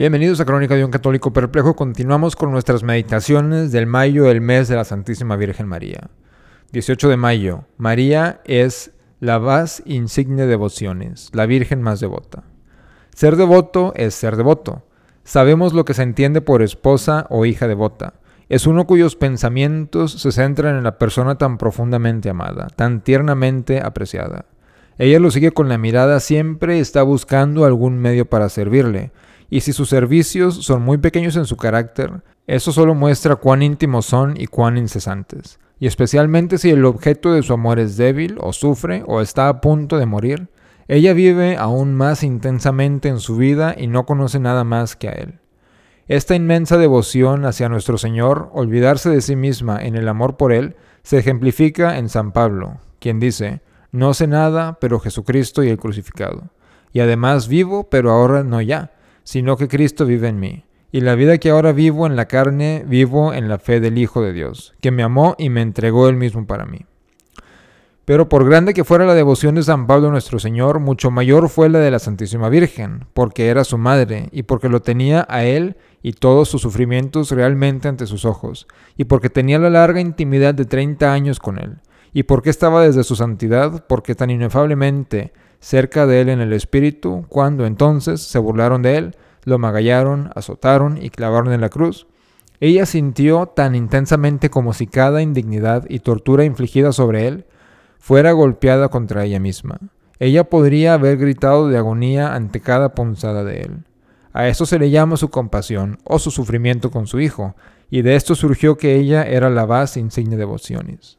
Bienvenidos a Crónica de un Católico Perplejo. Continuamos con nuestras meditaciones del mayo, el mes de la Santísima Virgen María. 18 de mayo. María es la más insigne devociones, la Virgen más devota. Ser devoto es ser devoto. Sabemos lo que se entiende por esposa o hija devota. Es uno cuyos pensamientos se centran en la persona tan profundamente amada, tan tiernamente apreciada. Ella lo sigue con la mirada siempre está buscando algún medio para servirle y si sus servicios son muy pequeños en su carácter, eso solo muestra cuán íntimos son y cuán incesantes. Y especialmente si el objeto de su amor es débil o sufre o está a punto de morir, ella vive aún más intensamente en su vida y no conoce nada más que a Él. Esta inmensa devoción hacia nuestro Señor, olvidarse de sí misma en el amor por Él, se ejemplifica en San Pablo, quien dice, no sé nada, pero Jesucristo y el crucificado. Y además vivo, pero ahora no ya sino que Cristo vive en mí. Y la vida que ahora vivo en la carne, vivo en la fe del Hijo de Dios, que me amó y me entregó él mismo para mí. Pero por grande que fuera la devoción de San Pablo nuestro Señor, mucho mayor fue la de la Santísima Virgen, porque era su madre, y porque lo tenía a él y todos sus sufrimientos realmente ante sus ojos, y porque tenía la larga intimidad de treinta años con él, y porque estaba desde su santidad, porque tan inefablemente cerca de él en el espíritu, cuando entonces se burlaron de él, lo magallaron, azotaron y clavaron en la cruz. Ella sintió tan intensamente como si cada indignidad y tortura infligida sobre él fuera golpeada contra ella misma. Ella podría haber gritado de agonía ante cada punzada de él. A esto se le llama su compasión o su sufrimiento con su hijo, y de esto surgió que ella era la base insigne devociones.